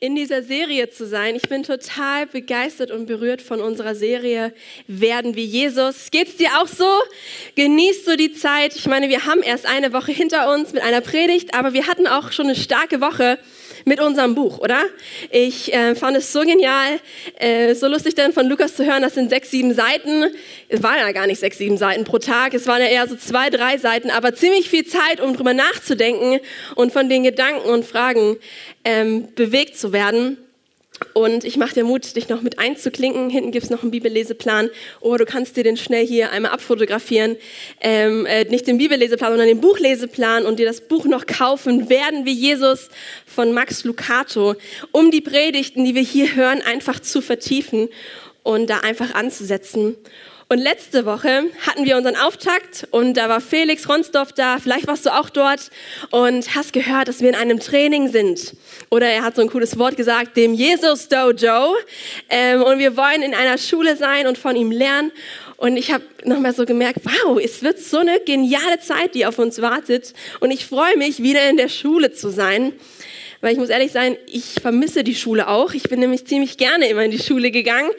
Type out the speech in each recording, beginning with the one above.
in dieser Serie zu sein. Ich bin total begeistert und berührt von unserer Serie Werden wie Jesus. Geht's dir auch so? Genießt du die Zeit? Ich meine, wir haben erst eine Woche hinter uns mit einer Predigt, aber wir hatten auch schon eine starke Woche mit unserem Buch, oder? Ich äh, fand es so genial, äh, so lustig denn von Lukas zu hören, das sind sechs, sieben Seiten. Es waren ja gar nicht sechs, sieben Seiten pro Tag, es waren ja eher so zwei, drei Seiten, aber ziemlich viel Zeit, um drüber nachzudenken und von den Gedanken und Fragen ähm, bewegt zu werden. Und ich mache dir Mut, dich noch mit einzuklinken. Hinten gibt es noch einen Bibelleseplan. Oder du kannst dir den schnell hier einmal abfotografieren. Ähm, äh, nicht den Bibelleseplan, sondern den Buchleseplan und dir das Buch noch kaufen. Werden wie Jesus von Max Lucato, um die Predigten, die wir hier hören, einfach zu vertiefen und da einfach anzusetzen. Und letzte Woche hatten wir unseren Auftakt und da war Felix Ronsdorf da. Vielleicht warst du auch dort und hast gehört, dass wir in einem Training sind. Oder er hat so ein cooles Wort gesagt, dem Jesus Dojo. Ähm, und wir wollen in einer Schule sein und von ihm lernen. Und ich habe nochmal so gemerkt, wow, es wird so eine geniale Zeit, die auf uns wartet. Und ich freue mich, wieder in der Schule zu sein. Weil ich muss ehrlich sein, ich vermisse die Schule auch. Ich bin nämlich ziemlich gerne immer in die Schule gegangen.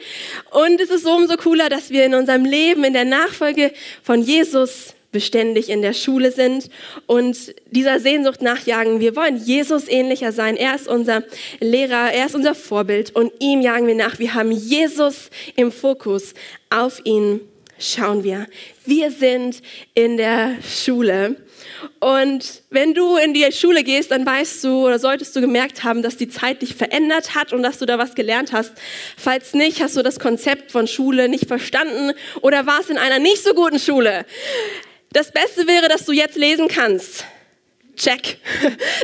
Und es ist so umso cooler, dass wir in unserem Leben, in der Nachfolge von Jesus beständig in der Schule sind und dieser Sehnsucht nachjagen. Wir wollen Jesus ähnlicher sein. Er ist unser Lehrer, er ist unser Vorbild und ihm jagen wir nach. Wir haben Jesus im Fokus. Auf ihn schauen wir. Wir sind in der Schule und wenn du in die Schule gehst, dann weißt du oder solltest du gemerkt haben, dass die Zeit dich verändert hat und dass du da was gelernt hast. Falls nicht, hast du das Konzept von Schule nicht verstanden oder warst in einer nicht so guten Schule. Das Beste wäre, dass du jetzt lesen kannst. Check.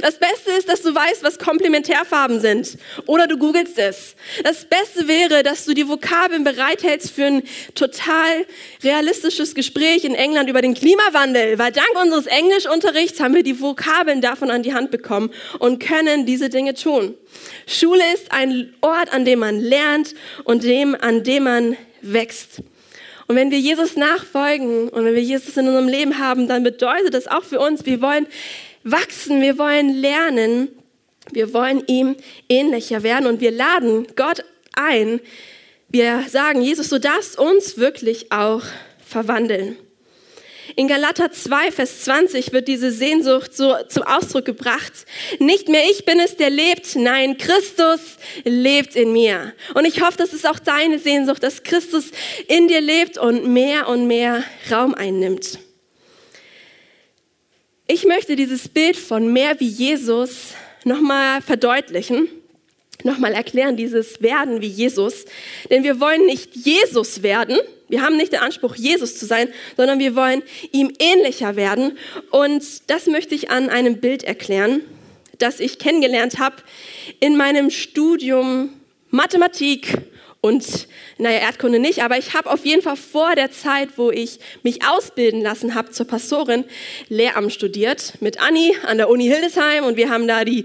Das Beste ist, dass du weißt, was Komplementärfarben sind. Oder du googelst es. Das Beste wäre, dass du die Vokabeln bereithältst für ein total realistisches Gespräch in England über den Klimawandel. Weil dank unseres Englischunterrichts haben wir die Vokabeln davon an die Hand bekommen und können diese Dinge tun. Schule ist ein Ort, an dem man lernt und dem, an dem man wächst. Und wenn wir Jesus nachfolgen und wenn wir Jesus in unserem Leben haben, dann bedeutet das auch für uns, wir wollen wachsen, wir wollen lernen, wir wollen ihm ähnlicher werden und wir laden Gott ein. Wir sagen, Jesus, du darfst uns wirklich auch verwandeln. In Galater 2, Vers 20 wird diese Sehnsucht so zum Ausdruck gebracht. Nicht mehr ich bin es, der lebt, nein, Christus lebt in mir. Und ich hoffe, das ist auch deine Sehnsucht, dass Christus in dir lebt und mehr und mehr Raum einnimmt. Ich möchte dieses Bild von mehr wie Jesus nochmal verdeutlichen, nochmal erklären, dieses Werden wie Jesus. Denn wir wollen nicht Jesus werden, wir haben nicht den Anspruch, Jesus zu sein, sondern wir wollen ihm ähnlicher werden. Und das möchte ich an einem Bild erklären, das ich kennengelernt habe in meinem Studium Mathematik und naja, Erdkunde nicht, aber ich habe auf jeden Fall vor der Zeit, wo ich mich ausbilden lassen habe zur Pastorin, Lehramt studiert mit Anni an der Uni Hildesheim. Und wir haben da die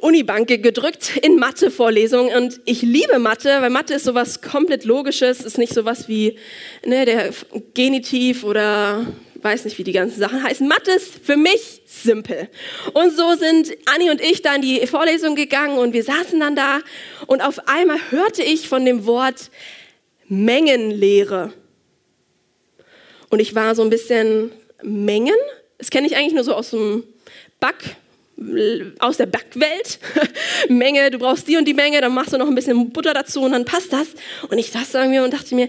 Unibank gedrückt in Mathe-Vorlesungen und ich liebe Mathe, weil Mathe ist sowas komplett Logisches, ist nicht sowas wie ne, der Genitiv oder weiß nicht, wie die ganzen Sachen heißen. Mathe ist für mich simpel. Und so sind Anni und ich dann die Vorlesung gegangen und wir saßen dann da und auf einmal hörte ich von dem Wort Mengenlehre. Und ich war so ein bisschen Mengen. Das kenne ich eigentlich nur so aus dem Back, aus der Backwelt. Menge, du brauchst die und die Menge, dann machst du noch ein bisschen Butter dazu und dann passt das. Und ich saß da mir und dachte mir,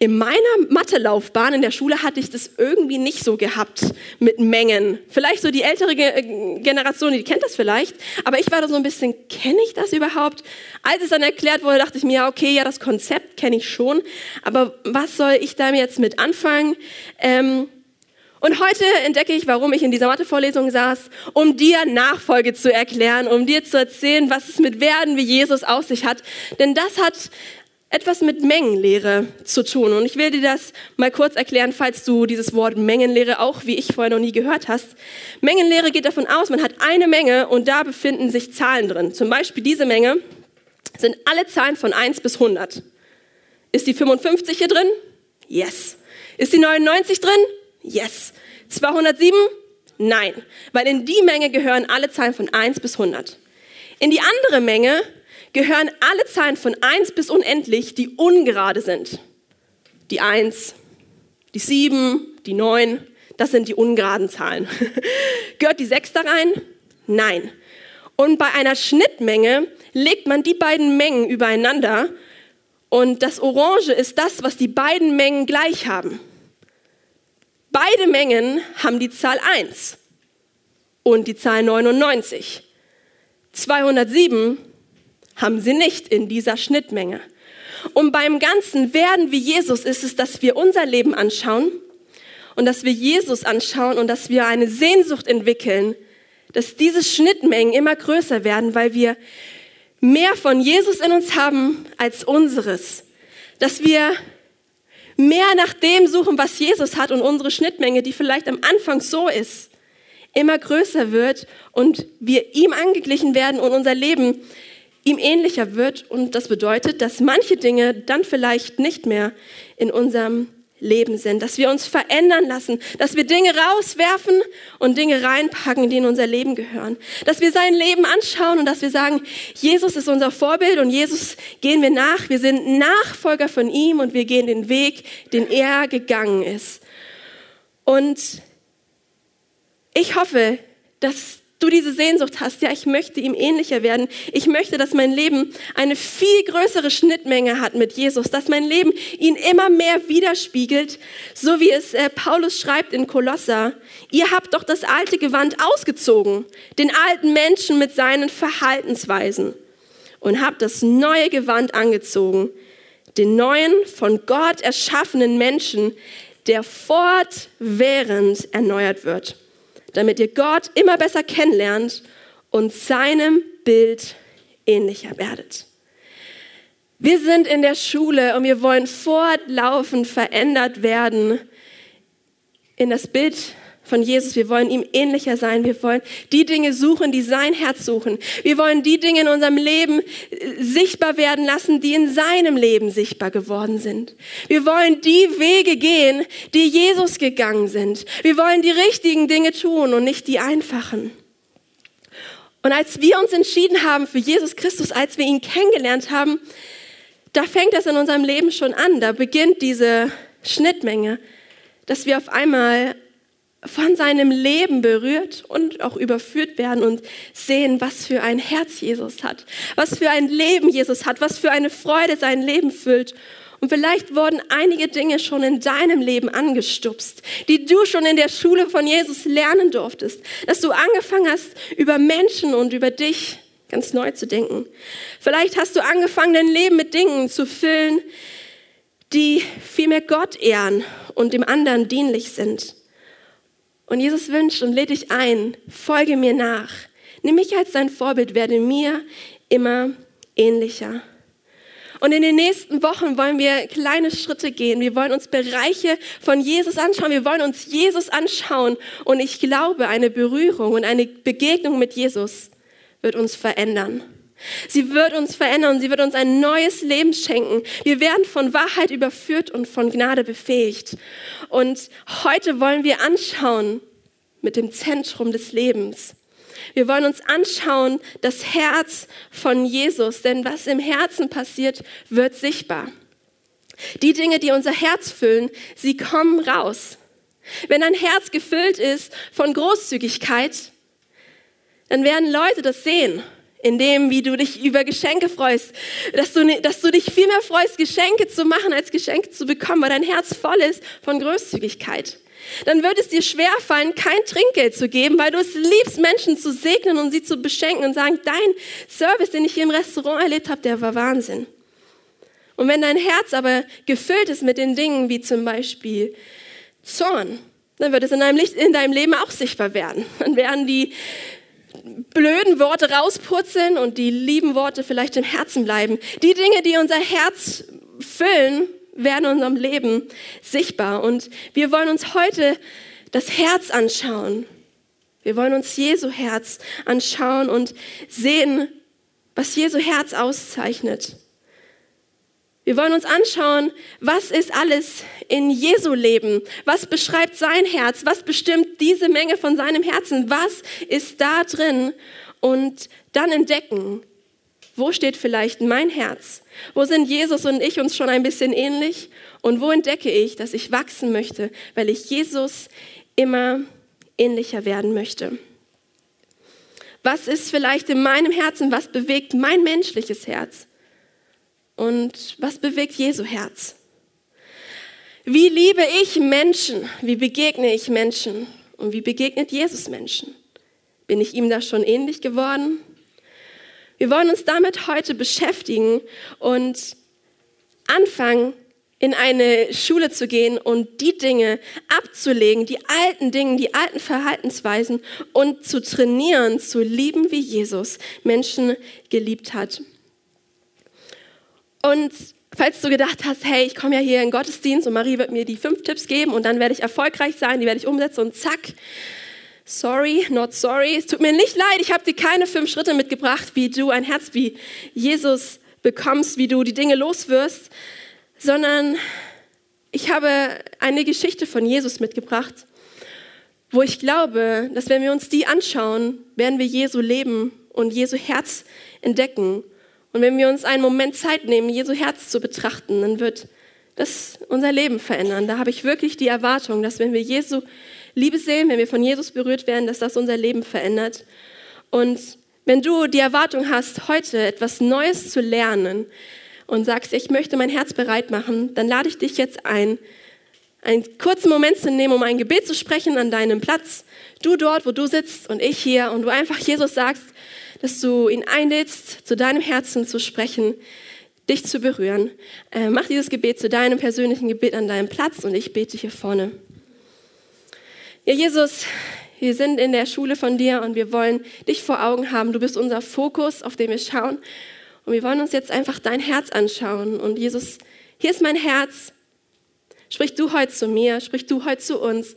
in meiner Mathelaufbahn in der Schule hatte ich das irgendwie nicht so gehabt mit Mengen. Vielleicht so die ältere äh, Generation, die kennt das vielleicht, aber ich war da so ein bisschen, kenne ich das überhaupt? Als es dann erklärt wurde, dachte ich mir, ja, okay, ja, das Konzept kenne ich schon, aber was soll ich da jetzt mit anfangen? Ähm, und heute entdecke ich, warum ich in dieser Mathe-Vorlesung saß, um dir Nachfolge zu erklären, um dir zu erzählen, was es mit Werden wie Jesus auf sich hat. Denn das hat etwas mit Mengenlehre zu tun. Und ich will dir das mal kurz erklären, falls du dieses Wort Mengenlehre auch, wie ich vorher noch nie gehört hast. Mengenlehre geht davon aus, man hat eine Menge und da befinden sich Zahlen drin. Zum Beispiel diese Menge sind alle Zahlen von 1 bis 100. Ist die 55 hier drin? Yes. Ist die 99 drin? Yes. 207? Nein. Weil in die Menge gehören alle Zahlen von 1 bis 100. In die andere Menge gehören alle Zahlen von 1 bis unendlich, die ungerade sind. Die 1, die 7, die 9, das sind die ungeraden Zahlen. Gehört die 6 da rein? Nein. Und bei einer Schnittmenge legt man die beiden Mengen übereinander und das Orange ist das, was die beiden Mengen gleich haben. Beide Mengen haben die Zahl 1 und die Zahl 99. 207 haben sie nicht in dieser Schnittmenge. Und beim Ganzen Werden wie Jesus ist es, dass wir unser Leben anschauen und dass wir Jesus anschauen und dass wir eine Sehnsucht entwickeln, dass diese Schnittmengen immer größer werden, weil wir mehr von Jesus in uns haben als unseres. Dass wir mehr nach dem suchen, was Jesus hat und unsere Schnittmenge, die vielleicht am Anfang so ist, immer größer wird und wir ihm angeglichen werden und unser Leben ihm ähnlicher wird. Und das bedeutet, dass manche Dinge dann vielleicht nicht mehr in unserem Leben sind, dass wir uns verändern lassen, dass wir Dinge rauswerfen und Dinge reinpacken, die in unser Leben gehören, dass wir sein Leben anschauen und dass wir sagen, Jesus ist unser Vorbild und Jesus gehen wir nach, wir sind Nachfolger von ihm und wir gehen den Weg, den er gegangen ist. Und ich hoffe, dass du diese Sehnsucht hast, ja, ich möchte ihm ähnlicher werden. Ich möchte, dass mein Leben eine viel größere Schnittmenge hat mit Jesus, dass mein Leben ihn immer mehr widerspiegelt, so wie es äh, Paulus schreibt in Kolosser. Ihr habt doch das alte Gewand ausgezogen, den alten Menschen mit seinen Verhaltensweisen und habt das neue Gewand angezogen, den neuen, von Gott erschaffenen Menschen, der fortwährend erneuert wird damit ihr Gott immer besser kennenlernt und seinem Bild ähnlicher werdet. Wir sind in der Schule und wir wollen fortlaufend verändert werden in das Bild von Jesus. Wir wollen ihm ähnlicher sein. Wir wollen die Dinge suchen, die sein Herz suchen. Wir wollen die Dinge in unserem Leben äh, sichtbar werden lassen, die in seinem Leben sichtbar geworden sind. Wir wollen die Wege gehen, die Jesus gegangen sind. Wir wollen die richtigen Dinge tun und nicht die einfachen. Und als wir uns entschieden haben für Jesus Christus, als wir ihn kennengelernt haben, da fängt das in unserem Leben schon an. Da beginnt diese Schnittmenge, dass wir auf einmal von seinem Leben berührt und auch überführt werden und sehen, was für ein Herz Jesus hat, was für ein Leben Jesus hat, was für eine Freude sein Leben füllt. Und vielleicht wurden einige Dinge schon in deinem Leben angestupst, die du schon in der Schule von Jesus lernen durftest, dass du angefangen hast, über Menschen und über dich ganz neu zu denken. Vielleicht hast du angefangen, dein Leben mit Dingen zu füllen, die vielmehr Gott ehren und dem anderen dienlich sind. Und Jesus wünscht und lädt dich ein, folge mir nach. Nimm mich als dein Vorbild, werde mir immer ähnlicher. Und in den nächsten Wochen wollen wir kleine Schritte gehen. Wir wollen uns Bereiche von Jesus anschauen. Wir wollen uns Jesus anschauen. Und ich glaube, eine Berührung und eine Begegnung mit Jesus wird uns verändern. Sie wird uns verändern sie wird uns ein neues Leben schenken. Wir werden von Wahrheit überführt und von Gnade befähigt. Und heute wollen wir anschauen mit dem Zentrum des Lebens. Wir wollen uns anschauen das Herz von Jesus, denn was im Herzen passiert, wird sichtbar. Die Dinge, die unser Herz füllen, sie kommen raus. Wenn ein Herz gefüllt ist von Großzügigkeit, dann werden Leute das sehen in dem, wie du dich über Geschenke freust, dass du, dass du dich viel mehr freust, Geschenke zu machen, als Geschenke zu bekommen, weil dein Herz voll ist von Großzügigkeit. Dann wird es dir schwerfallen, kein Trinkgeld zu geben, weil du es liebst, Menschen zu segnen und sie zu beschenken und sagen, dein Service, den ich hier im Restaurant erlebt habe, der war Wahnsinn. Und wenn dein Herz aber gefüllt ist mit den Dingen wie zum Beispiel Zorn, dann wird es in deinem, Licht, in deinem Leben auch sichtbar werden. Dann werden die blöden Worte rauspurzeln und die lieben Worte vielleicht im Herzen bleiben. Die Dinge, die unser Herz füllen, werden in unserem Leben sichtbar. Und wir wollen uns heute das Herz anschauen. Wir wollen uns Jesu Herz anschauen und sehen, was Jesu Herz auszeichnet. Wir wollen uns anschauen, was ist alles in Jesu Leben? Was beschreibt sein Herz? Was bestimmt diese Menge von seinem Herzen? Was ist da drin? Und dann entdecken, wo steht vielleicht mein Herz? Wo sind Jesus und ich uns schon ein bisschen ähnlich? Und wo entdecke ich, dass ich wachsen möchte, weil ich Jesus immer ähnlicher werden möchte? Was ist vielleicht in meinem Herzen? Was bewegt mein menschliches Herz? Und was bewegt Jesu Herz? Wie liebe ich Menschen? Wie begegne ich Menschen? Und wie begegnet Jesus Menschen? Bin ich ihm da schon ähnlich geworden? Wir wollen uns damit heute beschäftigen und anfangen, in eine Schule zu gehen und die Dinge abzulegen, die alten Dinge, die alten Verhaltensweisen und zu trainieren, zu lieben, wie Jesus Menschen geliebt hat. Und falls du gedacht hast, hey, ich komme ja hier in den Gottesdienst und Marie wird mir die fünf Tipps geben und dann werde ich erfolgreich sein, die werde ich umsetzen und zack, sorry, not sorry, es tut mir nicht leid, ich habe dir keine fünf Schritte mitgebracht, wie du ein Herz wie Jesus bekommst, wie du die Dinge loswirst, sondern ich habe eine Geschichte von Jesus mitgebracht, wo ich glaube, dass wenn wir uns die anschauen, werden wir Jesu Leben und Jesu Herz entdecken und wenn wir uns einen Moment Zeit nehmen, Jesu Herz zu betrachten, dann wird das unser Leben verändern. Da habe ich wirklich die Erwartung, dass wenn wir Jesu Liebe sehen, wenn wir von Jesus berührt werden, dass das unser Leben verändert. Und wenn du die Erwartung hast, heute etwas Neues zu lernen und sagst, ich möchte mein Herz bereit machen, dann lade ich dich jetzt ein, einen kurzen Moment zu nehmen, um ein Gebet zu sprechen an deinem Platz. Du dort, wo du sitzt und ich hier und du einfach Jesus sagst, dass du ihn einlädst, zu deinem Herzen zu sprechen, dich zu berühren. Äh, mach dieses Gebet zu deinem persönlichen Gebet an deinem Platz und ich bete hier vorne. Ja, Jesus, wir sind in der Schule von dir und wir wollen dich vor Augen haben. Du bist unser Fokus, auf den wir schauen. Und wir wollen uns jetzt einfach dein Herz anschauen. Und Jesus, hier ist mein Herz. Sprich du heute zu mir, sprich du heute zu uns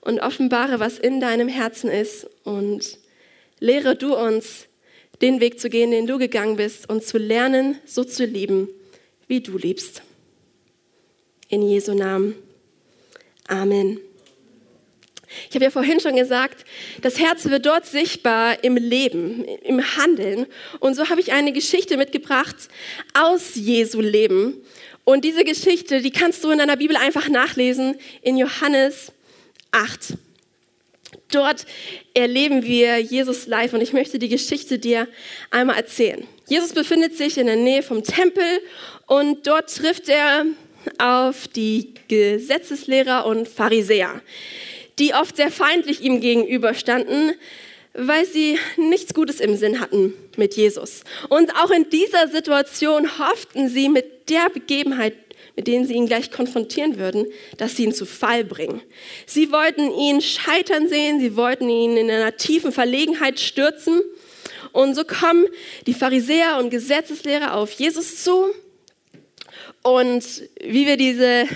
und offenbare, was in deinem Herzen ist. Und lehre du uns, den Weg zu gehen, den du gegangen bist und zu lernen, so zu lieben, wie du liebst. In Jesu Namen. Amen. Ich habe ja vorhin schon gesagt, das Herz wird dort sichtbar im Leben, im Handeln. Und so habe ich eine Geschichte mitgebracht aus Jesu Leben. Und diese Geschichte, die kannst du in deiner Bibel einfach nachlesen in Johannes 8. Dort erleben wir Jesus live und ich möchte die Geschichte dir einmal erzählen. Jesus befindet sich in der Nähe vom Tempel und dort trifft er auf die Gesetzeslehrer und Pharisäer, die oft sehr feindlich ihm gegenüberstanden, weil sie nichts Gutes im Sinn hatten mit Jesus. Und auch in dieser Situation hofften sie mit der Begebenheit mit denen sie ihn gleich konfrontieren würden, dass sie ihn zu Fall bringen. Sie wollten ihn scheitern sehen, sie wollten ihn in einer tiefen Verlegenheit stürzen. Und so kommen die Pharisäer und Gesetzeslehrer auf Jesus zu. Und wie wir diese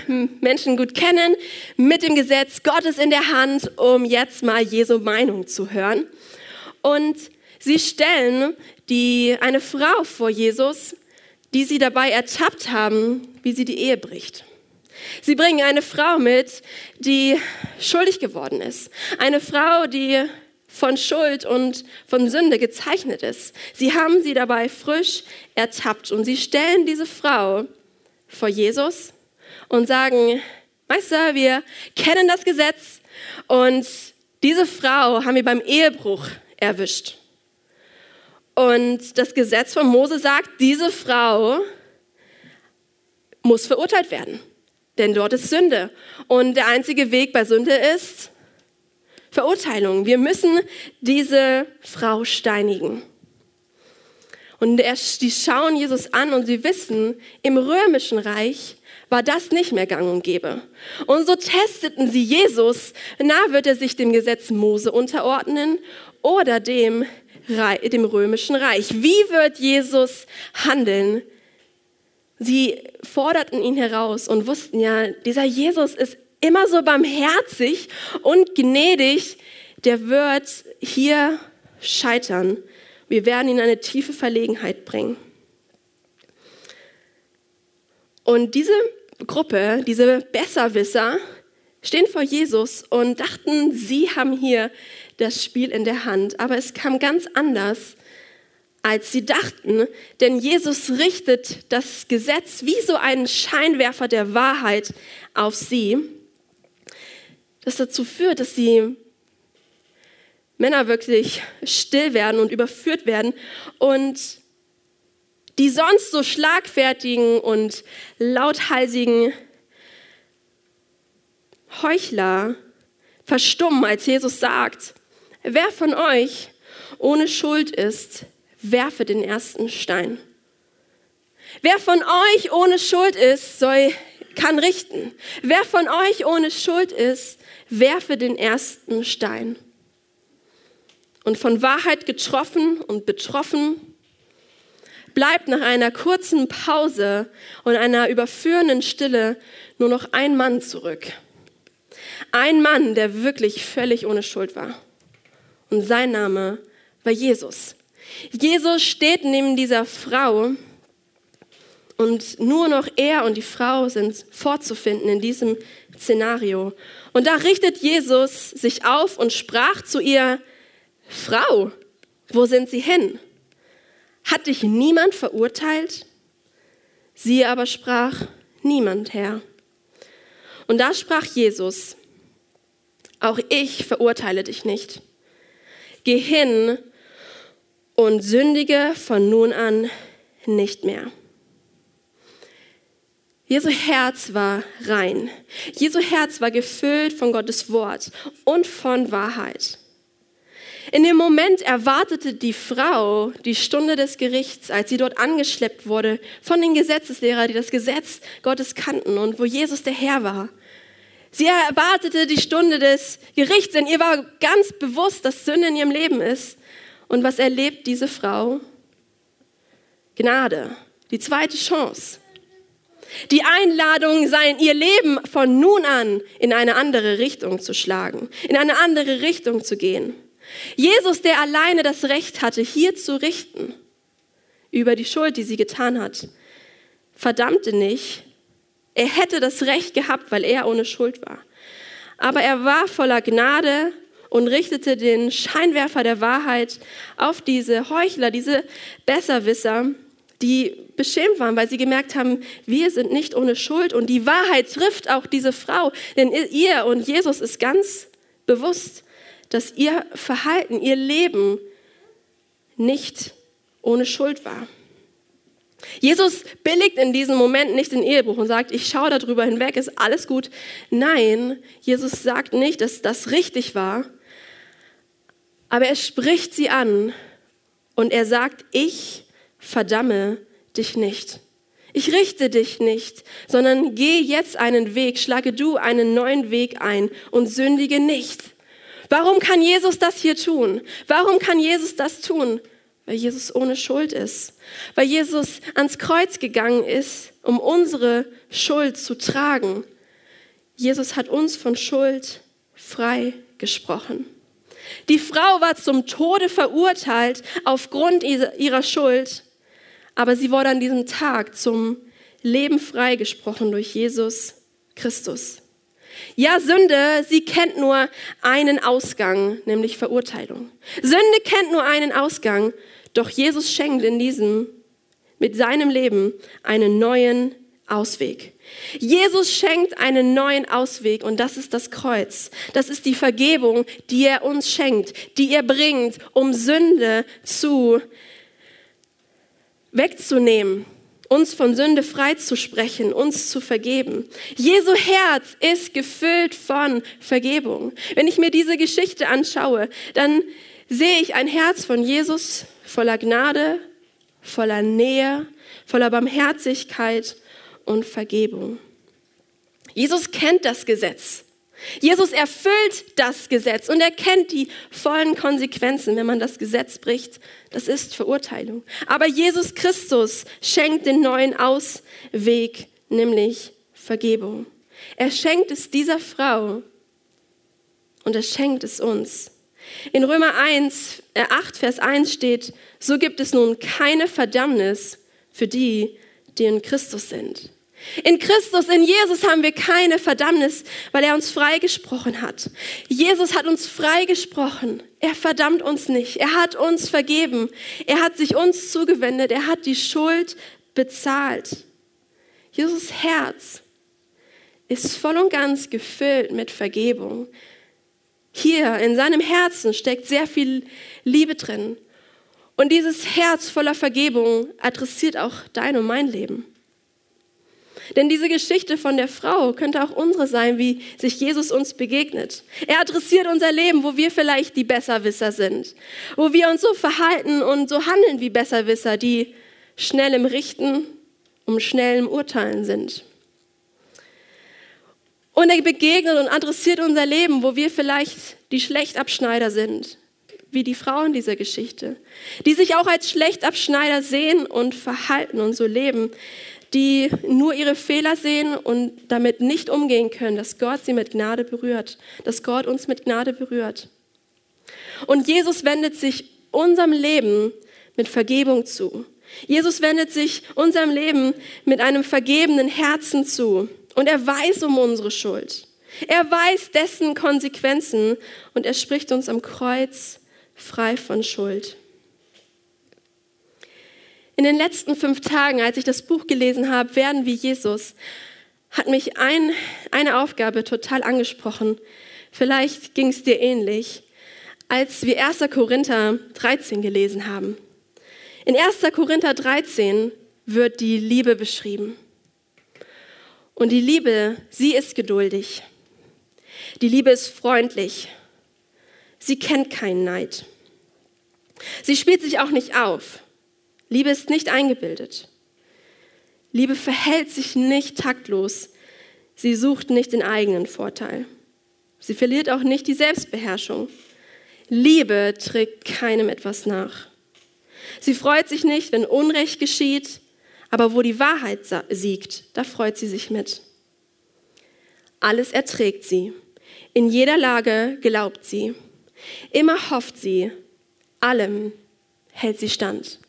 Menschen gut kennen, mit dem Gesetz Gottes in der Hand, um jetzt mal Jesu Meinung zu hören. Und sie stellen die, eine Frau vor Jesus, die sie dabei ertappt haben, wie sie die Ehe bricht. Sie bringen eine Frau mit, die schuldig geworden ist. Eine Frau, die von Schuld und von Sünde gezeichnet ist. Sie haben sie dabei frisch ertappt und sie stellen diese Frau vor Jesus und sagen, Meister, wir kennen das Gesetz und diese Frau haben wir beim Ehebruch erwischt. Und das Gesetz von Mose sagt, diese Frau muss verurteilt werden, denn dort ist Sünde. Und der einzige Weg bei Sünde ist Verurteilung. Wir müssen diese Frau steinigen. Und die schauen Jesus an und sie wissen, im römischen Reich war das nicht mehr gang und gäbe. Und so testeten sie Jesus, na, wird er sich dem Gesetz Mose unterordnen oder dem dem römischen Reich. Wie wird Jesus handeln? Sie forderten ihn heraus und wussten ja, dieser Jesus ist immer so barmherzig und gnädig, der wird hier scheitern. Wir werden ihn in eine tiefe Verlegenheit bringen. Und diese Gruppe, diese Besserwisser, stehen vor Jesus und dachten, sie haben hier das Spiel in der Hand. Aber es kam ganz anders, als sie dachten, denn Jesus richtet das Gesetz wie so einen Scheinwerfer der Wahrheit auf sie, das dazu führt, dass die Männer wirklich still werden und überführt werden und die sonst so schlagfertigen und lauthalsigen Heuchler verstummen, als Jesus sagt, wer von euch ohne Schuld ist, werfe den ersten Stein. Wer von euch ohne Schuld ist, soll, kann richten. Wer von euch ohne Schuld ist, werfe den ersten Stein. Und von Wahrheit getroffen und betroffen, bleibt nach einer kurzen Pause und einer überführenden Stille nur noch ein Mann zurück. Ein Mann, der wirklich völlig ohne Schuld war. Und sein Name war Jesus. Jesus steht neben dieser Frau und nur noch er und die Frau sind vorzufinden in diesem Szenario. Und da richtet Jesus sich auf und sprach zu ihr, Frau, wo sind sie hin? Hat dich niemand verurteilt? Sie aber sprach, niemand, Herr. Und da sprach Jesus, auch ich verurteile dich nicht. Geh hin und sündige von nun an nicht mehr. Jesu Herz war rein. Jesu Herz war gefüllt von Gottes Wort und von Wahrheit. In dem Moment erwartete die Frau die Stunde des Gerichts, als sie dort angeschleppt wurde von den Gesetzeslehrern, die das Gesetz Gottes kannten und wo Jesus der Herr war. Sie erwartete die Stunde des Gerichts, denn ihr war ganz bewusst, dass Sünde in ihrem Leben ist. Und was erlebt diese Frau? Gnade, die zweite Chance. Die Einladung sein, ihr Leben von nun an in eine andere Richtung zu schlagen, in eine andere Richtung zu gehen. Jesus, der alleine das Recht hatte, hier zu richten über die Schuld, die sie getan hat, verdammte nicht, er hätte das Recht gehabt, weil er ohne Schuld war. Aber er war voller Gnade und richtete den Scheinwerfer der Wahrheit auf diese Heuchler, diese Besserwisser, die beschämt waren, weil sie gemerkt haben, wir sind nicht ohne Schuld. Und die Wahrheit trifft auch diese Frau, denn ihr und Jesus ist ganz bewusst, dass ihr Verhalten, ihr Leben nicht ohne Schuld war. Jesus billigt in diesem Moment nicht den Ehebruch und sagt, ich schaue darüber hinweg, ist alles gut. Nein, Jesus sagt nicht, dass das richtig war, aber er spricht sie an und er sagt, ich verdamme dich nicht. Ich richte dich nicht, sondern geh jetzt einen Weg, schlage du einen neuen Weg ein und sündige nicht. Warum kann Jesus das hier tun? Warum kann Jesus das tun? Weil Jesus ohne Schuld ist, weil Jesus ans Kreuz gegangen ist, um unsere Schuld zu tragen. Jesus hat uns von Schuld frei gesprochen. Die Frau war zum Tode verurteilt aufgrund ihrer Schuld, aber sie wurde an diesem Tag zum Leben freigesprochen durch Jesus Christus. Ja, Sünde, sie kennt nur einen Ausgang, nämlich Verurteilung. Sünde kennt nur einen Ausgang, doch Jesus schenkt in diesem, mit seinem Leben einen neuen Ausweg. Jesus schenkt einen neuen Ausweg und das ist das Kreuz. Das ist die Vergebung, die er uns schenkt, die er bringt, um Sünde zu wegzunehmen, uns von Sünde freizusprechen, uns zu vergeben. Jesu Herz ist gefüllt von Vergebung. Wenn ich mir diese Geschichte anschaue, dann sehe ich ein Herz von Jesus voller Gnade, voller Nähe, voller Barmherzigkeit und Vergebung. Jesus kennt das Gesetz. Jesus erfüllt das Gesetz und er kennt die vollen Konsequenzen, wenn man das Gesetz bricht. Das ist Verurteilung. Aber Jesus Christus schenkt den neuen Ausweg, nämlich Vergebung. Er schenkt es dieser Frau und er schenkt es uns. In Römer 1, äh 8, Vers 1 steht, so gibt es nun keine Verdammnis für die, die in Christus sind. In Christus, in Jesus haben wir keine Verdammnis, weil er uns freigesprochen hat. Jesus hat uns freigesprochen. Er verdammt uns nicht. Er hat uns vergeben. Er hat sich uns zugewendet. Er hat die Schuld bezahlt. Jesus Herz ist voll und ganz gefüllt mit Vergebung. Hier in seinem Herzen steckt sehr viel Liebe drin. Und dieses Herz voller Vergebung adressiert auch dein und mein Leben. Denn diese Geschichte von der Frau könnte auch unsere sein, wie sich Jesus uns begegnet. Er adressiert unser Leben, wo wir vielleicht die Besserwisser sind, wo wir uns so verhalten und so handeln wie Besserwisser, die schnell im Richten, um schnell im Urteilen sind. Und er begegnet und adressiert unser Leben, wo wir vielleicht die Schlechtabschneider sind, wie die Frauen dieser Geschichte, die sich auch als Schlechtabschneider sehen und verhalten und so leben, die nur ihre Fehler sehen und damit nicht umgehen können, dass Gott sie mit Gnade berührt, dass Gott uns mit Gnade berührt. Und Jesus wendet sich unserem Leben mit Vergebung zu. Jesus wendet sich unserem Leben mit einem vergebenen Herzen zu. Und er weiß um unsere Schuld. Er weiß dessen Konsequenzen und er spricht uns am Kreuz frei von Schuld. In den letzten fünf Tagen, als ich das Buch gelesen habe, Werden wie Jesus, hat mich ein, eine Aufgabe total angesprochen. Vielleicht ging es dir ähnlich, als wir 1. Korinther 13 gelesen haben. In 1. Korinther 13 wird die Liebe beschrieben. Und die Liebe, sie ist geduldig. Die Liebe ist freundlich. Sie kennt keinen Neid. Sie spielt sich auch nicht auf. Liebe ist nicht eingebildet. Liebe verhält sich nicht taktlos. Sie sucht nicht den eigenen Vorteil. Sie verliert auch nicht die Selbstbeherrschung. Liebe trägt keinem etwas nach. Sie freut sich nicht, wenn Unrecht geschieht, aber wo die Wahrheit siegt, da freut sie sich mit. Alles erträgt sie. In jeder Lage glaubt sie. Immer hofft sie. Allem hält sie stand.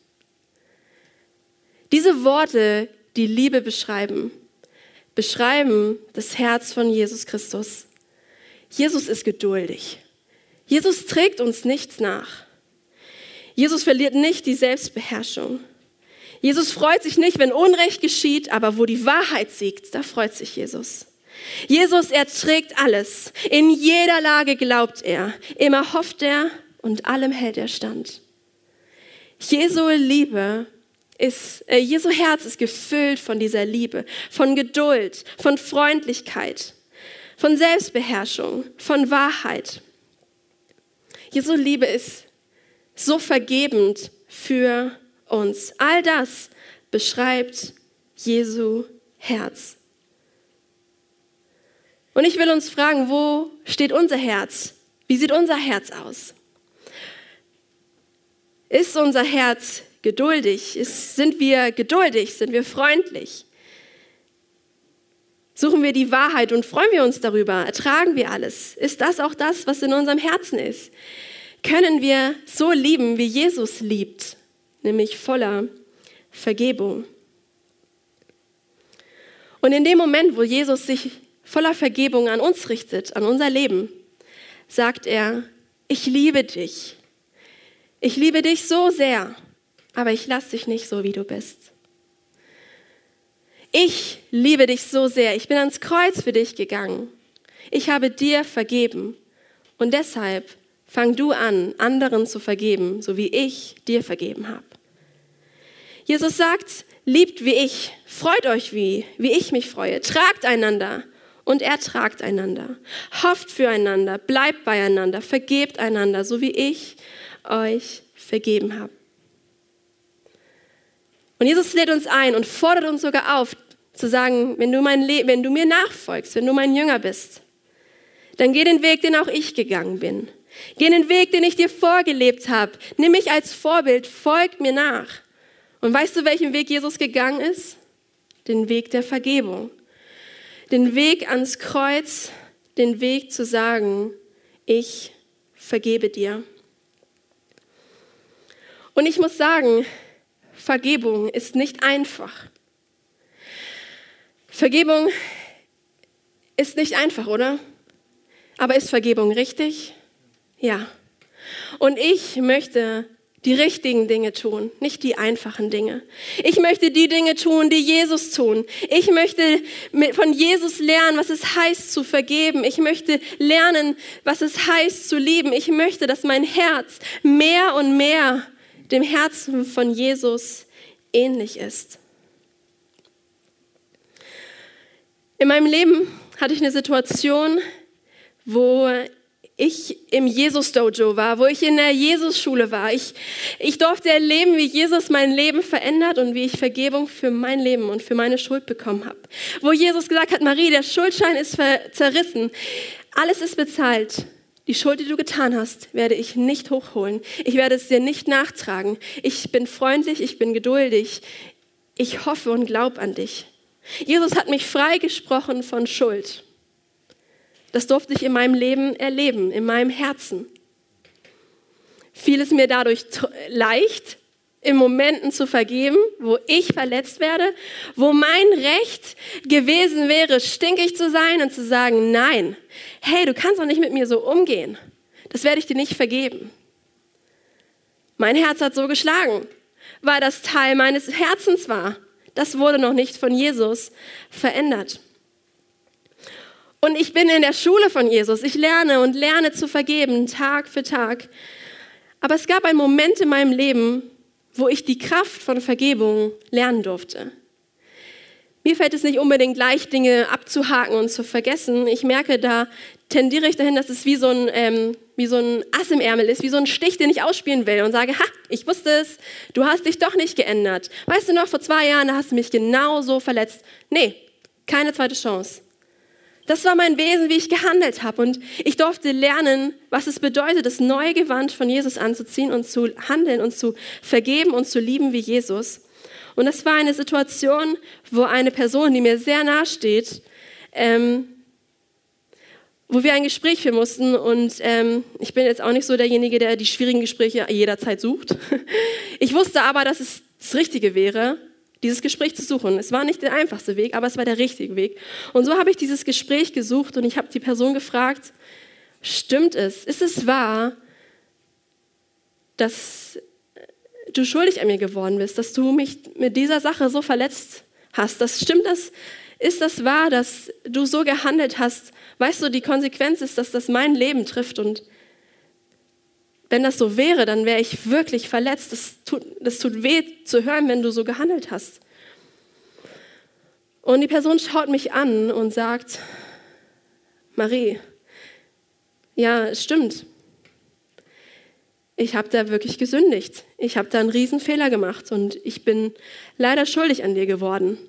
Diese Worte, die Liebe beschreiben, beschreiben das Herz von Jesus Christus. Jesus ist geduldig. Jesus trägt uns nichts nach. Jesus verliert nicht die Selbstbeherrschung. Jesus freut sich nicht, wenn Unrecht geschieht, aber wo die Wahrheit siegt, da freut sich Jesus. Jesus erträgt alles. In jeder Lage glaubt er. Immer hofft er und allem hält er stand. Jesu Liebe ist, äh, Jesu Herz ist gefüllt von dieser Liebe, von Geduld, von Freundlichkeit, von Selbstbeherrschung, von Wahrheit. Jesu Liebe ist so vergebend für uns. All das beschreibt Jesu Herz. Und ich will uns fragen, wo steht unser Herz? Wie sieht unser Herz aus? Ist unser Herz geduldig? Ist, sind wir geduldig? Sind wir freundlich? Suchen wir die Wahrheit und freuen wir uns darüber? Ertragen wir alles? Ist das auch das, was in unserem Herzen ist? Können wir so lieben, wie Jesus liebt, nämlich voller Vergebung? Und in dem Moment, wo Jesus sich voller Vergebung an uns richtet, an unser Leben, sagt er, ich liebe dich. Ich liebe dich so sehr aber ich lasse dich nicht so, wie du bist. Ich liebe dich so sehr. Ich bin ans Kreuz für dich gegangen. Ich habe dir vergeben. Und deshalb fang du an, anderen zu vergeben, so wie ich dir vergeben habe. Jesus sagt, liebt wie ich, freut euch wie, wie ich mich freue, tragt einander und ertragt einander, hofft füreinander, bleibt beieinander, vergebt einander, so wie ich euch vergeben habe. Und Jesus lädt uns ein und fordert uns sogar auf, zu sagen, wenn du, wenn du mir nachfolgst, wenn du mein Jünger bist, dann geh den Weg, den auch ich gegangen bin. Geh den Weg, den ich dir vorgelebt habe. Nimm mich als Vorbild, folg mir nach. Und weißt du, welchen Weg Jesus gegangen ist? Den Weg der Vergebung. Den Weg ans Kreuz, den Weg zu sagen, ich vergebe dir. Und ich muss sagen, Vergebung ist nicht einfach. Vergebung ist nicht einfach, oder? Aber ist Vergebung richtig? Ja. Und ich möchte die richtigen Dinge tun, nicht die einfachen Dinge. Ich möchte die Dinge tun, die Jesus tun. Ich möchte von Jesus lernen, was es heißt zu vergeben. Ich möchte lernen, was es heißt zu lieben. Ich möchte, dass mein Herz mehr und mehr dem Herzen von Jesus ähnlich ist. In meinem Leben hatte ich eine Situation, wo ich im Jesus-Dojo war, wo ich in der Jesus-Schule war. Ich, ich durfte erleben, wie Jesus mein Leben verändert und wie ich Vergebung für mein Leben und für meine Schuld bekommen habe. Wo Jesus gesagt hat, Marie, der Schuldschein ist zerrissen. Alles ist bezahlt. Die Schuld, die du getan hast, werde ich nicht hochholen. Ich werde es dir nicht nachtragen. Ich bin freundlich, ich bin geduldig. Ich hoffe und glaube an dich. Jesus hat mich freigesprochen von Schuld. Das durfte ich in meinem Leben erleben, in meinem Herzen. Fiel es mir dadurch leicht, in Momenten zu vergeben, wo ich verletzt werde, wo mein Recht gewesen wäre, stinkig zu sein und zu sagen, nein, hey, du kannst doch nicht mit mir so umgehen. Das werde ich dir nicht vergeben. Mein Herz hat so geschlagen, weil das Teil meines Herzens war. Das wurde noch nicht von Jesus verändert. Und ich bin in der Schule von Jesus. Ich lerne und lerne zu vergeben, Tag für Tag. Aber es gab einen Moment in meinem Leben, wo ich die Kraft von Vergebung lernen durfte. Mir fällt es nicht unbedingt leicht, Dinge abzuhaken und zu vergessen. Ich merke, da tendiere ich dahin, dass es wie so ein, ähm, wie so ein Ass im Ärmel ist, wie so ein Stich, den ich ausspielen will und sage, ha, ich wusste es, du hast dich doch nicht geändert. Weißt du noch, vor zwei Jahren, hast du mich genau so verletzt. Nee, keine zweite Chance. Das war mein Wesen, wie ich gehandelt habe. Und ich durfte lernen, was es bedeutet, das neue Gewand von Jesus anzuziehen und zu handeln und zu vergeben und zu lieben wie Jesus. Und das war eine Situation, wo eine Person, die mir sehr nahe steht, ähm, wo wir ein Gespräch führen mussten. Und ähm, ich bin jetzt auch nicht so derjenige, der die schwierigen Gespräche jederzeit sucht. Ich wusste aber, dass es das Richtige wäre, dieses Gespräch zu suchen. Es war nicht der einfachste Weg, aber es war der richtige Weg. Und so habe ich dieses Gespräch gesucht und ich habe die Person gefragt, stimmt es? Ist es wahr, dass du schuldig an mir geworden bist, dass du mich mit dieser Sache so verletzt hast? Das stimmt das? Ist das wahr, dass du so gehandelt hast? Weißt du, die Konsequenz ist, dass das mein Leben trifft und wenn das so wäre, dann wäre ich wirklich verletzt. Das tut, das tut weh zu hören, wenn du so gehandelt hast. Und die Person schaut mich an und sagt, Marie, ja, es stimmt. Ich habe da wirklich gesündigt. Ich habe da einen Riesenfehler gemacht und ich bin leider schuldig an dir geworden.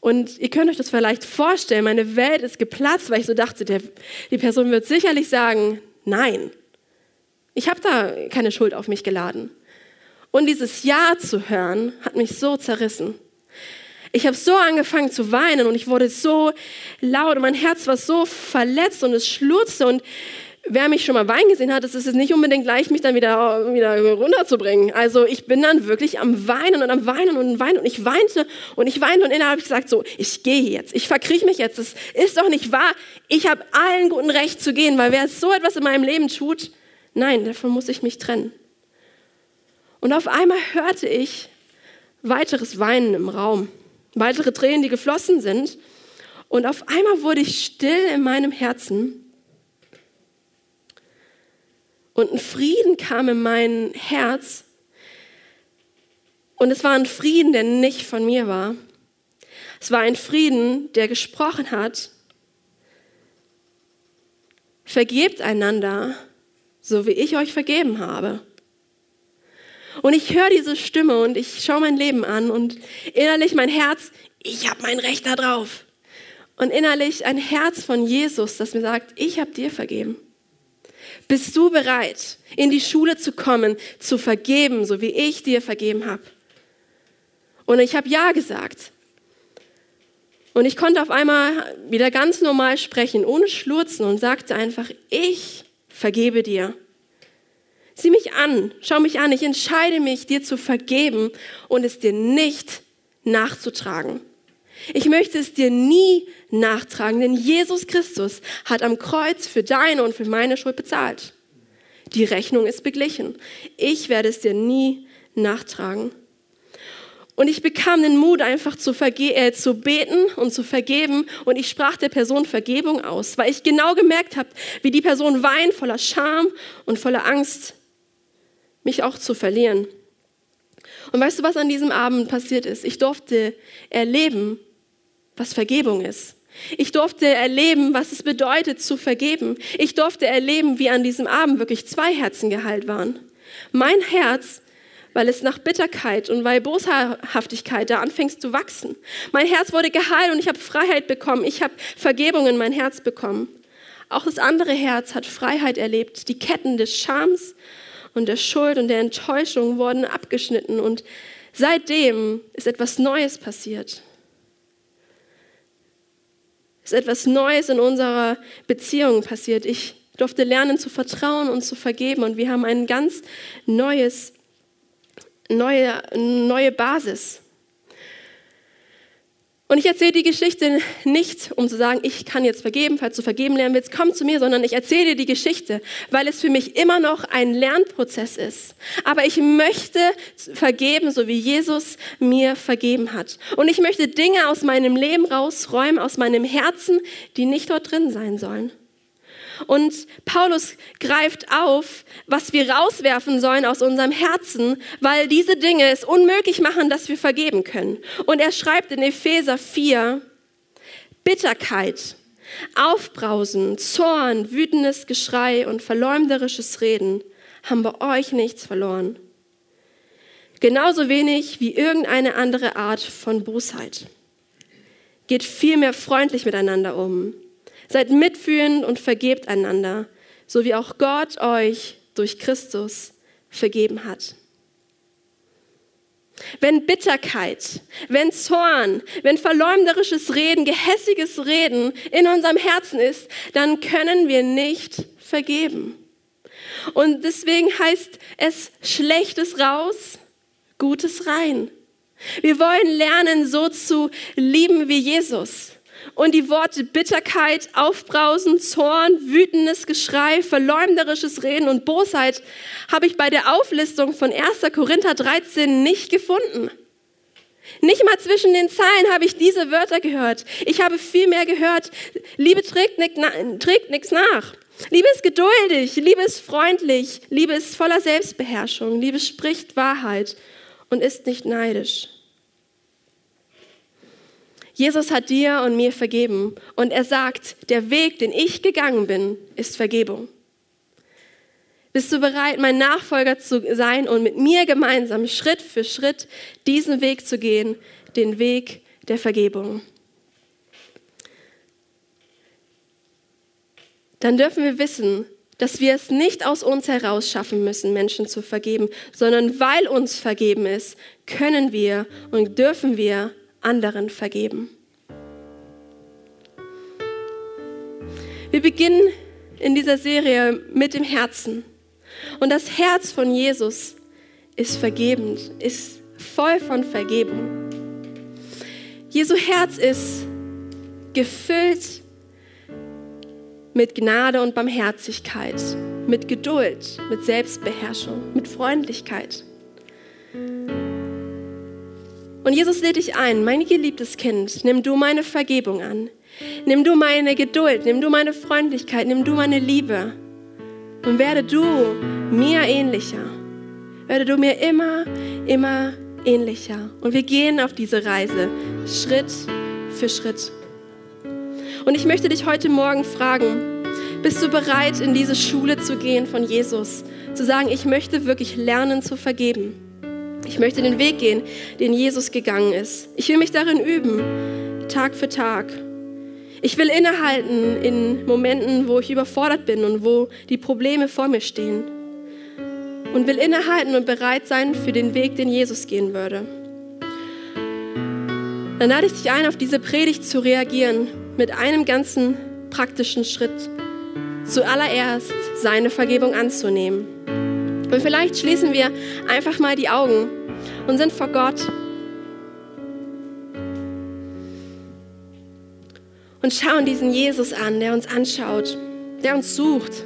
Und ihr könnt euch das vielleicht vorstellen, meine Welt ist geplatzt, weil ich so dachte, der, die Person wird sicherlich sagen, nein, ich habe da keine Schuld auf mich geladen. Und dieses Ja zu hören hat mich so zerrissen. Ich habe so angefangen zu weinen und ich wurde so laut und mein Herz war so verletzt und es schlutzte und wer mich schon mal weinen gesehen hat, ist es nicht unbedingt leicht, mich dann wieder, wieder runterzubringen. Also ich bin dann wirklich am Weinen und am Weinen und Weinen und ich weinte und ich weinte und innerhalb habe ich gesagt, so, ich gehe jetzt, ich verkrieche mich jetzt, es ist doch nicht wahr, ich habe allen guten Recht zu gehen, weil wer so etwas in meinem Leben tut, Nein, davon muss ich mich trennen. Und auf einmal hörte ich weiteres Weinen im Raum, weitere Tränen, die geflossen sind. Und auf einmal wurde ich still in meinem Herzen. Und ein Frieden kam in mein Herz. Und es war ein Frieden, der nicht von mir war. Es war ein Frieden, der gesprochen hat, vergebt einander, so wie ich euch vergeben habe. Und ich höre diese Stimme und ich schaue mein Leben an und innerlich mein Herz, ich habe mein Recht da drauf. und innerlich ein Herz von Jesus, das mir sagt, ich habe dir vergeben. Bist du bereit, in die Schule zu kommen, zu vergeben, so wie ich dir vergeben habe? Und ich habe ja gesagt. Und ich konnte auf einmal wieder ganz normal sprechen, ohne Schlurzen und sagte einfach, ich vergebe dir. Sieh mich an, schau mich an, ich entscheide mich, dir zu vergeben und es dir nicht nachzutragen. Ich möchte es dir nie nachtragen, denn Jesus Christus hat am Kreuz für deine und für meine Schuld bezahlt. Die Rechnung ist beglichen. Ich werde es dir nie nachtragen. Und ich bekam den Mut, einfach zu, äh, zu beten und zu vergeben. Und ich sprach der Person Vergebung aus, weil ich genau gemerkt habe, wie die Person weint, voller Scham und voller Angst, mich auch zu verlieren. Und weißt du, was an diesem Abend passiert ist? Ich durfte erleben, was Vergebung ist. Ich durfte erleben, was es bedeutet zu vergeben. Ich durfte erleben, wie an diesem Abend wirklich zwei Herzen geheilt waren. Mein Herz, weil es nach Bitterkeit und weil Boshaftigkeit da anfängst zu wachsen. Mein Herz wurde geheilt und ich habe Freiheit bekommen. Ich habe Vergebung in mein Herz bekommen. Auch das andere Herz hat Freiheit erlebt. Die Ketten des Schams und der Schuld und der Enttäuschung wurden abgeschnitten und seitdem ist etwas Neues passiert ist etwas Neues in unserer Beziehung passiert. Ich durfte lernen zu vertrauen und zu vergeben und wir haben ein ganz neues, neue, neue Basis. Und ich erzähle die Geschichte nicht, um zu sagen, ich kann jetzt vergeben, falls du vergeben lernen willst, komm zu mir, sondern ich erzähle dir die Geschichte, weil es für mich immer noch ein Lernprozess ist. Aber ich möchte vergeben, so wie Jesus mir vergeben hat. Und ich möchte Dinge aus meinem Leben rausräumen, aus meinem Herzen, die nicht dort drin sein sollen. Und Paulus greift auf, was wir rauswerfen sollen aus unserem Herzen, weil diese Dinge es unmöglich machen, dass wir vergeben können. Und er schreibt in Epheser 4, Bitterkeit, Aufbrausen, Zorn, wütendes Geschrei und verleumderisches Reden haben bei euch nichts verloren. Genauso wenig wie irgendeine andere Art von Bosheit. Geht vielmehr freundlich miteinander um Seid mitfühlend und vergebt einander, so wie auch Gott euch durch Christus vergeben hat. Wenn Bitterkeit, wenn Zorn, wenn verleumderisches Reden, gehässiges Reden in unserem Herzen ist, dann können wir nicht vergeben. Und deswegen heißt es Schlechtes raus, Gutes rein. Wir wollen lernen, so zu lieben wie Jesus. Und die Worte Bitterkeit, Aufbrausen, Zorn, wütendes Geschrei, verleumderisches Reden und Bosheit habe ich bei der Auflistung von 1. Korinther 13 nicht gefunden. Nicht mal zwischen den Zeilen habe ich diese Wörter gehört. Ich habe viel mehr gehört, Liebe trägt nichts nach. Liebe ist geduldig, Liebe ist freundlich, Liebe ist voller Selbstbeherrschung, Liebe spricht Wahrheit und ist nicht neidisch. Jesus hat dir und mir vergeben und er sagt, der Weg, den ich gegangen bin, ist Vergebung. Bist du bereit, mein Nachfolger zu sein und mit mir gemeinsam Schritt für Schritt diesen Weg zu gehen, den Weg der Vergebung? Dann dürfen wir wissen, dass wir es nicht aus uns heraus schaffen müssen, Menschen zu vergeben, sondern weil uns vergeben ist, können wir und dürfen wir anderen vergeben. Wir beginnen in dieser Serie mit dem Herzen. Und das Herz von Jesus ist vergebend, ist voll von Vergebung. Jesu Herz ist gefüllt mit Gnade und Barmherzigkeit, mit Geduld, mit Selbstbeherrschung, mit Freundlichkeit. Und Jesus lädt dich ein, mein geliebtes Kind, nimm du meine Vergebung an. Nimm du meine Geduld, nimm du meine Freundlichkeit, nimm du meine Liebe. Und werde du mir ähnlicher. Werde du mir immer, immer ähnlicher. Und wir gehen auf diese Reise Schritt für Schritt. Und ich möchte dich heute Morgen fragen, bist du bereit, in diese Schule zu gehen von Jesus? Zu sagen, ich möchte wirklich lernen zu vergeben. Ich möchte den Weg gehen, den Jesus gegangen ist. Ich will mich darin üben, Tag für Tag. Ich will innehalten in Momenten, wo ich überfordert bin und wo die Probleme vor mir stehen. Und will innehalten und bereit sein für den Weg, den Jesus gehen würde. Dann lade ich dich ein, auf diese Predigt zu reagieren mit einem ganzen praktischen Schritt. Zuallererst seine Vergebung anzunehmen. Und vielleicht schließen wir einfach mal die Augen und sind vor Gott und schauen diesen Jesus an, der uns anschaut, der uns sucht,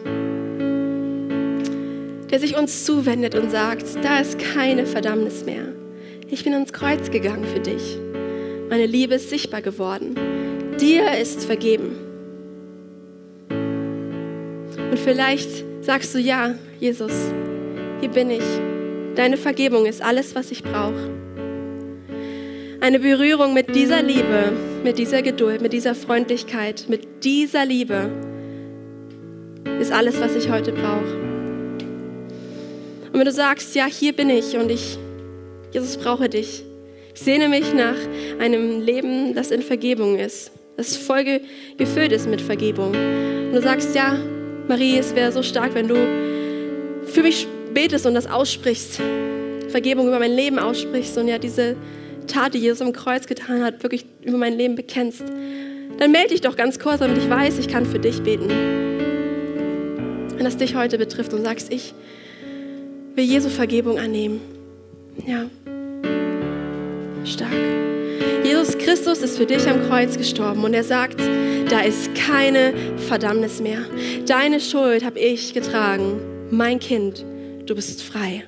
der sich uns zuwendet und sagt, da ist keine Verdammnis mehr. Ich bin ans Kreuz gegangen für dich. Meine Liebe ist sichtbar geworden. Dir ist vergeben. Und vielleicht sagst du, ja, Jesus, hier bin ich. Deine Vergebung ist alles, was ich brauche. Eine Berührung mit dieser Liebe, mit dieser Geduld, mit dieser Freundlichkeit, mit dieser Liebe ist alles, was ich heute brauche. Und wenn du sagst, ja, hier bin ich und ich, Jesus, brauche dich. Ich sehne mich nach einem Leben, das in Vergebung ist, das voll gefüllt ist mit Vergebung. Und du sagst, ja, Marie, es wäre so stark, wenn du für mich betest und das aussprichst, Vergebung über mein Leben aussprichst und ja diese Tat, die Jesus am Kreuz getan hat, wirklich über mein Leben bekennst, dann melde dich doch ganz kurz, damit ich weiß, ich kann für dich beten. Wenn das dich heute betrifft und sagst, ich will Jesu Vergebung annehmen. Ja. Stark. Jesus Christus ist für dich am Kreuz gestorben und er sagt, da ist keine Verdammnis mehr. Deine Schuld habe ich getragen. Mein Kind, du bist frei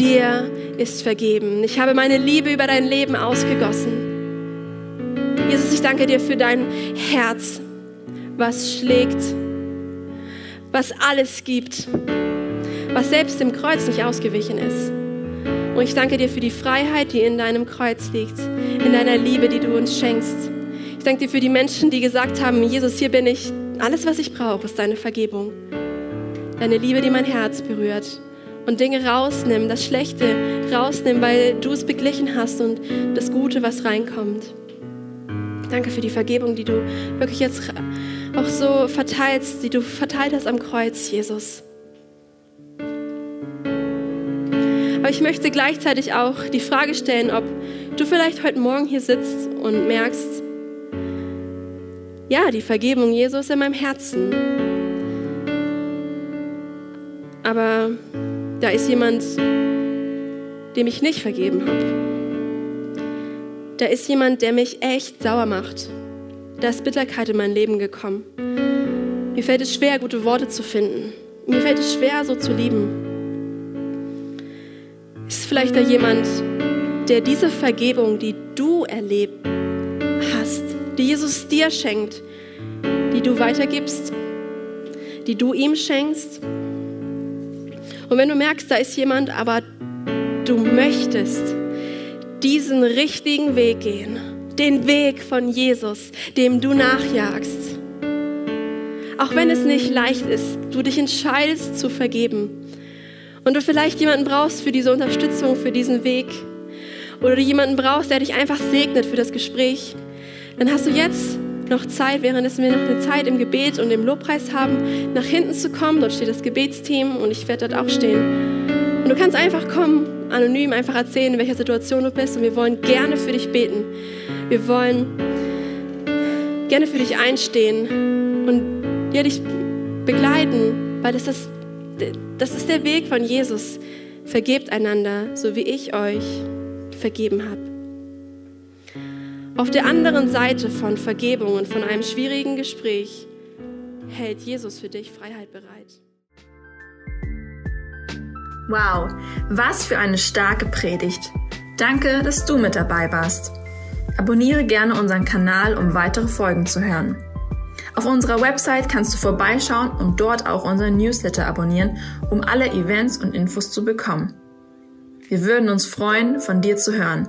dir ist vergeben. Ich habe meine Liebe über dein Leben ausgegossen. Jesus, ich danke dir für dein Herz, was schlägt, was alles gibt, was selbst dem Kreuz nicht ausgewichen ist. Und ich danke dir für die Freiheit, die in deinem Kreuz liegt, in deiner Liebe, die du uns schenkst. Ich danke dir für die Menschen, die gesagt haben, Jesus, hier bin ich. Alles, was ich brauche, ist deine Vergebung. Deine Liebe, die mein Herz berührt und Dinge rausnimm, das Schlechte rausnimm, weil du es beglichen hast und das Gute, was reinkommt. Danke für die Vergebung, die du wirklich jetzt auch so verteilst, die du verteilt hast am Kreuz, Jesus. Aber ich möchte gleichzeitig auch die Frage stellen, ob du vielleicht heute Morgen hier sitzt und merkst, ja, die Vergebung Jesus in meinem Herzen. Aber da ist jemand, dem ich nicht vergeben habe. Da ist jemand, der mich echt sauer macht. Da ist Bitterkeit in mein Leben gekommen. Mir fällt es schwer, gute Worte zu finden. Mir fällt es schwer, so zu lieben. Ist vielleicht da jemand, der diese Vergebung, die du erlebt hast, die Jesus dir schenkt, die du weitergibst, die du ihm schenkst, und wenn du merkst, da ist jemand, aber du möchtest diesen richtigen Weg gehen, den Weg von Jesus, dem du nachjagst, auch wenn es nicht leicht ist, du dich entscheidest zu vergeben und du vielleicht jemanden brauchst für diese Unterstützung, für diesen Weg oder du jemanden brauchst, der dich einfach segnet für das Gespräch, dann hast du jetzt noch Zeit, während wir noch eine Zeit im Gebet und im Lobpreis haben, nach hinten zu kommen. Dort steht das Gebetsteam und ich werde dort auch stehen. Und du kannst einfach kommen, anonym einfach erzählen, in welcher Situation du bist. Und wir wollen gerne für dich beten. Wir wollen gerne für dich einstehen und ja, dich begleiten, weil das ist, das ist der Weg von Jesus. Vergebt einander, so wie ich euch vergeben habe. Auf der anderen Seite von Vergebung und von einem schwierigen Gespräch hält Jesus für dich Freiheit bereit. Wow, was für eine starke Predigt. Danke, dass du mit dabei warst. Abonniere gerne unseren Kanal, um weitere Folgen zu hören. Auf unserer Website kannst du vorbeischauen und dort auch unseren Newsletter abonnieren, um alle Events und Infos zu bekommen. Wir würden uns freuen, von dir zu hören.